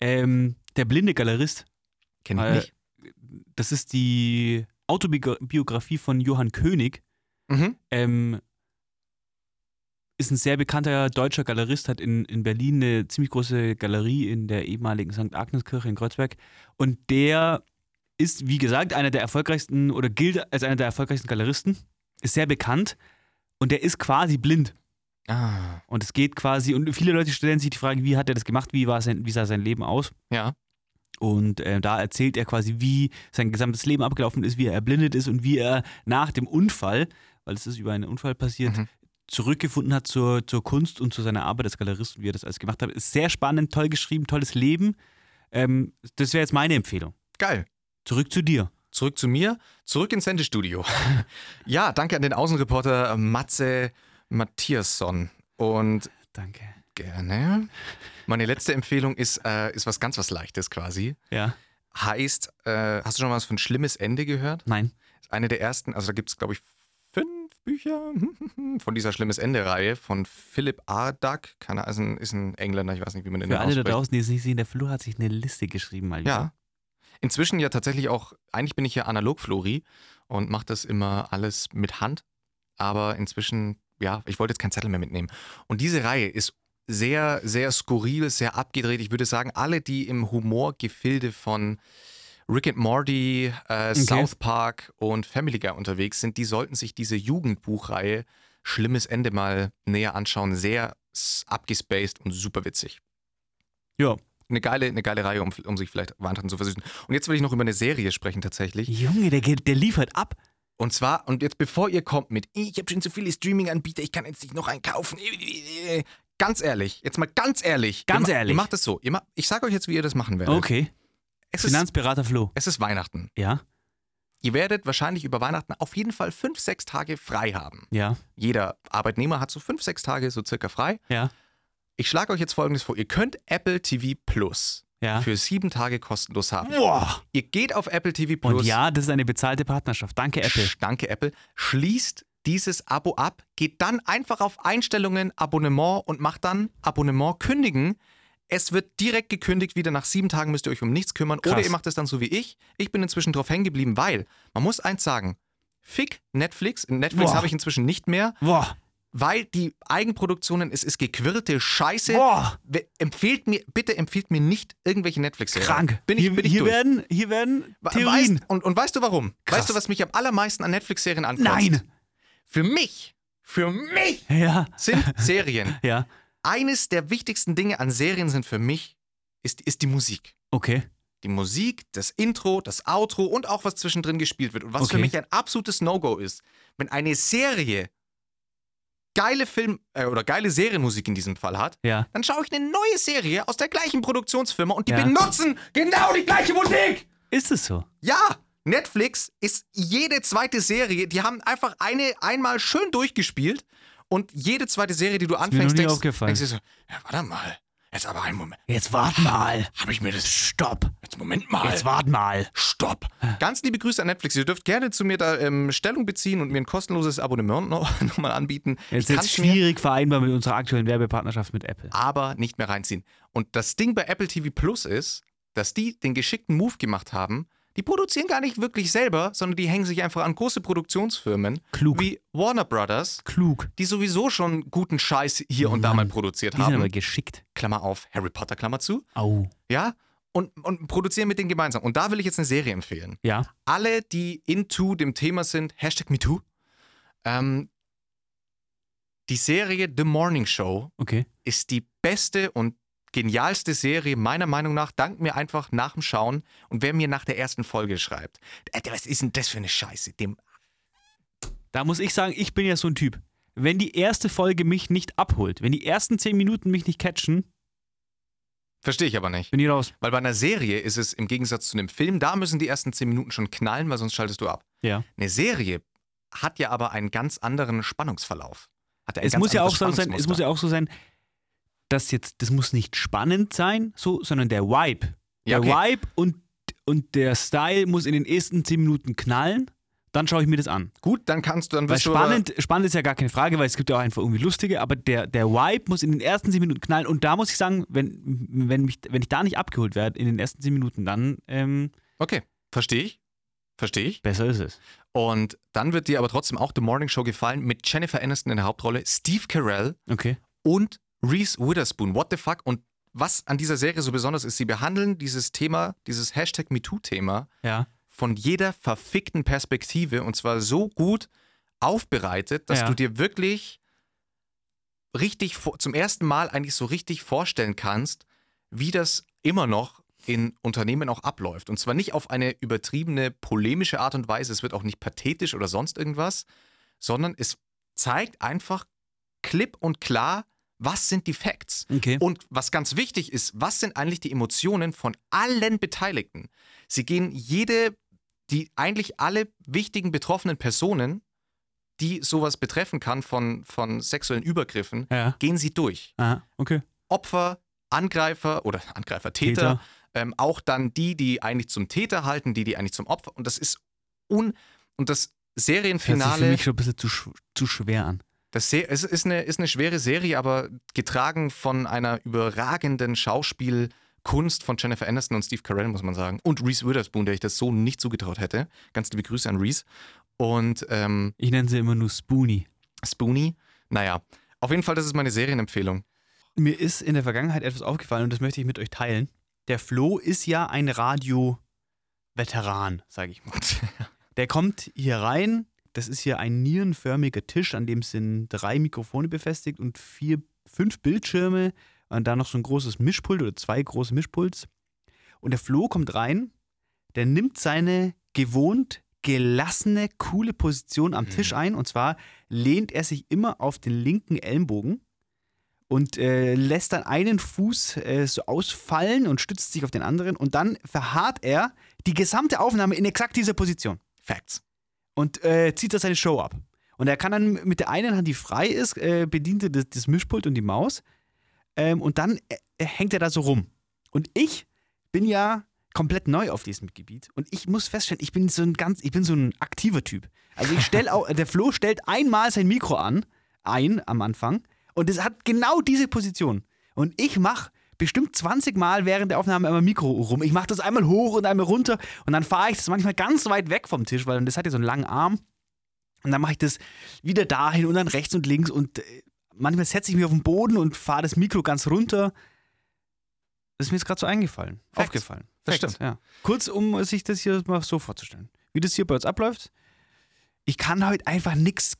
ähm, Der blinde Galerist. Kenn ich Äh, nicht. Das ist die Autobiografie von Johann König. Mhm. Ähm, ist ein sehr bekannter deutscher Galerist, hat in, in Berlin eine ziemlich große Galerie in der ehemaligen St. Agnes-Kirche in Kreuzberg. Und der ist, wie gesagt, einer der erfolgreichsten oder gilt als einer der erfolgreichsten Galeristen, ist sehr bekannt und der ist quasi blind. Ah, Und es geht quasi, und viele Leute stellen sich die Frage, wie hat er das gemacht, wie, war sein, wie sah sein Leben aus? ja. Und äh, da erzählt er quasi, wie sein gesamtes Leben abgelaufen ist, wie er erblindet ist und wie er nach dem Unfall, weil es ist über einen Unfall passiert, Mhm. zurückgefunden hat zur, zur Kunst und zu seiner Arbeit als Galerist und wie er das alles gemacht hat. Ist sehr spannend, toll geschrieben, tolles Leben. Ähm, das wäre jetzt meine Empfehlung. Geil. Zurück zu dir. Zurück zu mir, zurück ins Sendestudio. ja, danke an den Außenreporter Matze Matthiasson. Und Danke. gerne. Meine letzte Empfehlung ist, äh, ist was ganz was Leichtes quasi. Ja. Heißt, äh, hast du schon mal was von Schlimmes Ende gehört? Nein. Eine der ersten, also da gibt es, glaube ich, Bücher von dieser Schlimmes Ende-Reihe von Philipp Ardak. Keine Ahnung, ist ein, ist ein Engländer, ich weiß nicht, wie man den Für alle da draußen, die es nicht sehen, der Flo hat sich eine Liste geschrieben mal wieder. Ja. Inzwischen ja tatsächlich auch, eigentlich bin ich ja Analog-Flori und mache das immer alles mit Hand. aber inzwischen, ja, ich wollte jetzt keinen Zettel mehr mitnehmen. Und diese Reihe ist sehr, sehr skurril, sehr abgedreht. Ich würde sagen, alle, die im Humorgefilde von Rick and Morty, äh, South Park und Family Guy unterwegs sind, die sollten sich diese Jugendbuchreihe Schlimmes Ende mal näher anschauen. Sehr abgespaced und super witzig. Ja. Eine geile, eine geile Reihe, um, um sich vielleicht weiterhin zu versüßen. Und jetzt will ich noch über eine Serie sprechen tatsächlich. Junge, der, der liefert ab. Und zwar, und jetzt bevor ihr kommt mit, ich habe schon zu viele Streaming-Anbieter, ich kann jetzt nicht noch einen kaufen. Ganz ehrlich, jetzt mal ganz ehrlich. Ganz ihr, ehrlich. Ihr macht das so. Ihr ma ich sage euch jetzt, wie ihr das machen werdet. Okay. Es ist, Finanzberater Flo. es ist Weihnachten. Ja, Ihr werdet wahrscheinlich über Weihnachten auf jeden Fall fünf, sechs Tage frei haben. ja, Jeder Arbeitnehmer hat so fünf, sechs Tage so circa frei. ja, Ich schlage euch jetzt folgendes vor. Ihr könnt Apple TV Plus ja. für sieben Tage kostenlos haben. Boah. Ihr geht auf Apple TV Plus. Und ja, das ist eine bezahlte Partnerschaft. Danke, Apple. Sch- Danke, Apple. Schließt dieses Abo ab, geht dann einfach auf Einstellungen, Abonnement und macht dann Abonnement kündigen. Es wird direkt gekündigt, wieder nach sieben Tagen müsst ihr euch um nichts kümmern. Oder Krass. ihr macht es dann so wie ich. Ich bin inzwischen drauf hängen geblieben, weil man muss eins sagen. Fick Netflix. Netflix habe ich inzwischen nicht mehr, Boah. weil die Eigenproduktionen, es ist gequirlte Scheiße. Boah. Empfehlt mir, bitte empfiehlt mir nicht irgendwelche Netflix-Serien. Krank. Bin ich, hier bin ich hier, durch. werden, hier werden Theorien. Weißt, und, und weißt du warum? Krass. Weißt du, was mich am allermeisten an Netflix-Serien ankotzt? Nein. Für mich, für mich Ja, sind Serien. ja. Eines der wichtigsten Dinge an Serien sind für mich, ist, ist die Musik. Okay. Die Musik, das Intro, das Outro und auch was zwischendrin gespielt wird. Und was für Okay. mich ein absolutes No-Go ist, wenn eine Serie geile Film- äh, oder geile Serienmusik in diesem Fall hat, Ja. dann schaue ich eine neue Serie aus der gleichen Produktionsfirma und die Ja. benutzen genau die gleiche Musik. Ist es so? Ja, Netflix ist jede zweite Serie, die haben einfach eine einmal schön durchgespielt und jede zweite Serie, die du mir anfängst, nie denkst, denkst du so, ja, warte mal, jetzt aber einen Moment, Jetzt wart mal. habe ich mir das, Stopp. jetzt Moment mal, Jetzt wart mal. stopp. Ganz liebe Grüße an Netflix, ihr dürft gerne zu mir da ähm, Stellung beziehen und mir ein kostenloses Abonnement noch, noch anbieten. Jetzt ich ist es mir schwierig vereinbar mit unserer aktuellen Werbepartnerschaft mit Apple. aber nicht mehr reinziehen. Und das Ding bei Apple TV Plus ist, dass die den geschickten Move gemacht haben. Die produzieren gar nicht wirklich selber, sondern die hängen sich einfach an große Produktionsfirmen Klug. wie Warner Brothers, Klug. die sowieso schon guten Scheiß hier und da mal produziert Die sind aber haben. geschickt. Klammer auf, Harry Potter, Klammer zu. Au. Ja? Und, und produzieren mit denen gemeinsam. Und da will ich jetzt eine Serie empfehlen. Ja. Alle, die into dem Thema sind, Hashtag MeToo, ähm, die Serie The Morning Show Okay. ist die beste und genialste Serie meiner Meinung nach. Dank mir einfach nach dem Schauen und wer mir nach der ersten Folge schreibt, äh, was ist denn das für eine Scheiße? Dem, Da muss ich sagen, ich bin ja so ein Typ. Wenn die erste Folge mich nicht abholt, wenn die ersten zehn Minuten mich nicht catchen, verstehe ich aber nicht. bin ich raus. Weil bei einer Serie ist es im Gegensatz zu einem Film, da müssen die ersten zehn Minuten schon knallen, weil sonst schaltest du ab. Ja. Eine Serie hat ja aber einen ganz anderen Spannungsverlauf. Hat ja Es muss ja auch so sein, es muss ja auch so sein, dass jetzt, das muss nicht spannend sein, so, sondern der Vibe. Ja, Der okay. Vibe und, und der Style muss in den ersten zehn Minuten knallen. Dann schaue ich mir das an. Gut, dann kannst du, dann Weil spannend, spannend ist ja gar keine Frage, weil es gibt ja auch einfach irgendwie lustige, aber der, der Vibe muss in den ersten zehn Minuten knallen. Und da muss ich sagen, wenn, wenn, mich, wenn ich da nicht abgeholt werde in den ersten zehn Minuten, dann ähm, Okay, verstehe ich. Verstehe ich. besser ist es. Und dann wird dir aber trotzdem auch The Morning Show gefallen mit Jennifer Aniston in der Hauptrolle, Steve Carell Okay. und Reese Witherspoon. What the fuck? Und was an dieser Serie so besonders ist, sie behandeln dieses Thema, dieses Hashtag MeToo-Thema Ja. von jeder verfickten Perspektive und zwar so gut aufbereitet, dass Ja. du dir wirklich richtig zum ersten Mal eigentlich so richtig vorstellen kannst, wie das immer noch in Unternehmen auch abläuft. Und zwar nicht auf eine übertriebene, polemische Art und Weise, es wird auch nicht pathetisch oder sonst irgendwas, sondern es zeigt einfach klipp und klar, was sind die Facts. Okay. Und was ganz wichtig ist, was sind eigentlich die Emotionen von allen Beteiligten? Sie gehen jede, die eigentlich alle wichtigen betroffenen Personen, die sowas betreffen kann von, von sexuellen Übergriffen, Ja. gehen sie durch. Aha. Okay. Opfer, Angreifer oder Angreifer, Täter, Täter. Ähm, auch dann die, die eigentlich zum Täter halten, die, die eigentlich zum Opfer. Und das ist un. Und das Hört sich für Serienfinale. mich schon ein bisschen zu, sch- zu schwer an. Das Se es ist eine, ist eine schwere Serie, aber getragen von einer überragenden Schauspielkunst von Jennifer Aniston und Steve Carell, muss man sagen. Und Reese Witherspoon, der ich das so nicht zugetraut hätte. Ganz liebe Grüße an Reese. Und ähm, Ich nenne sie immer nur Spoonie. Spoonie, naja, auf jeden Fall, das ist meine Serienempfehlung. Mir ist in der Vergangenheit etwas aufgefallen und das möchte ich mit euch teilen. Der Flo ist ja ein Radio-Veteran, sage ich mal. Der kommt hier rein. Das ist hier ein nierenförmiger Tisch, an dem sind drei Mikrofone befestigt und vier, fünf Bildschirme und da noch so ein großes Mischpult oder zwei große Mischpults. Und der Flo kommt rein, der nimmt seine gewohnt gelassene, coole Position am Tisch ein. Und zwar lehnt er sich immer auf den linken Ellenbogen und äh, lässt dann einen Fuß äh, so ausfallen und stützt sich auf den anderen. Und dann verharrt er die gesamte Aufnahme in exakt dieser Position Facts. Und äh, zieht da seine Show ab. Und er kann dann mit der einen Hand, die frei ist, äh, bedient er das, das Mischpult und die Maus. Ähm, und dann äh, hängt er da so rum. Und ich bin ja komplett neu auf diesem Gebiet. Und ich muss feststellen, ich bin so ein ganz, ich bin so ein aktiver Typ. Also ich stelle auch, der Flo stellt einmal sein Mikro an, ein am Anfang. Und es hat genau diese Position. Und ich mache bestimmt 20 Mal während der Aufnahme einmal Mikro rum. Ich mache das einmal hoch und einmal runter. Und dann fahre ich das manchmal ganz weit weg vom Tisch, weil das hat ja so einen langen Arm. Und dann mache ich das wieder dahin und dann rechts und links und äh, manchmal setze ich mich auf den Boden und fahre das Mikro ganz runter. Das ist mir jetzt gerade so eingefallen, Facts. aufgefallen. Das Facts, stimmt. Ja. Kurz, um sich das hier mal so vorzustellen. Wie das hier bei uns abläuft. Ich kann heute einfach nichts,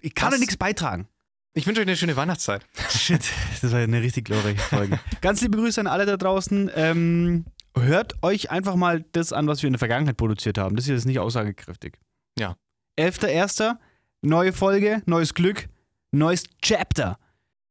ich kann da nichts beitragen. Ich wünsche euch eine schöne Weihnachtszeit. Shit, das war eine richtig glorreiche Folge. Ganz liebe Grüße an alle da draußen. Ähm, hört euch einfach mal das an, was wir in der Vergangenheit produziert haben. Das hier ist nicht aussagekräftig. Ja. 11.01. Neue Folge, neues Glück, neues Chapter.